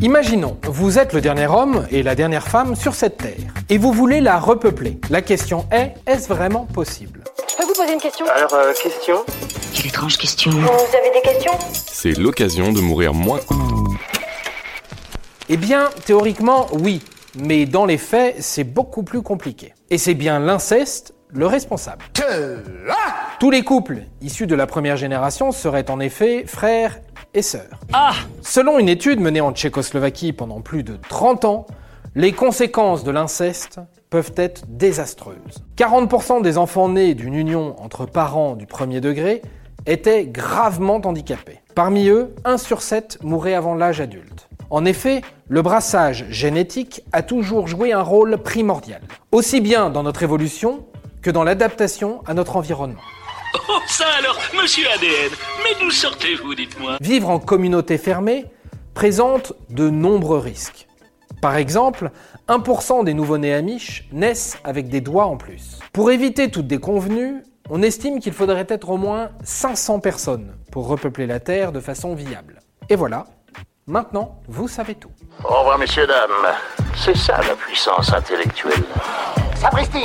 Imaginons, vous êtes le dernier homme et la dernière femme sur cette terre, et vous voulez la repeupler. La question est, est-ce vraiment possible? Je peux vous poser une question? Alors, euh, question? Quelle étrange question. Vous avez des questions? C'est l'occasion de mourir moins. Eh bien, théoriquement, oui, mais dans les faits, c'est beaucoup plus compliqué. Et c'est bien l'inceste le responsable. Tous les couples issus de la première génération seraient en effet frères sœurs. Selon une étude menée en Tchécoslovaquie pendant plus de 30 ans, les conséquences de l'inceste peuvent être désastreuses. 40% des enfants nés d'une union entre parents du premier degré étaient gravement handicapés. Parmi eux, 1 sur 7 mourait avant l'âge adulte. En effet, le brassage génétique a toujours joué un rôle primordial, aussi bien dans notre évolution que dans l'adaptation à notre environnement. Oh, ça alors, monsieur ADN, mais d'où sortez-vous, dites-moi Vivre en communauté fermée présente de nombreux risques. Par exemple, 1% des nouveau-nés amish naissent avec des doigts en plus. Pour éviter toute déconvenue, on estime qu'il faudrait être au moins 500 personnes pour repeupler la Terre de façon viable. Et voilà, maintenant vous savez tout. Au revoir, messieurs, dames. C'est ça la puissance intellectuelle. Sapristi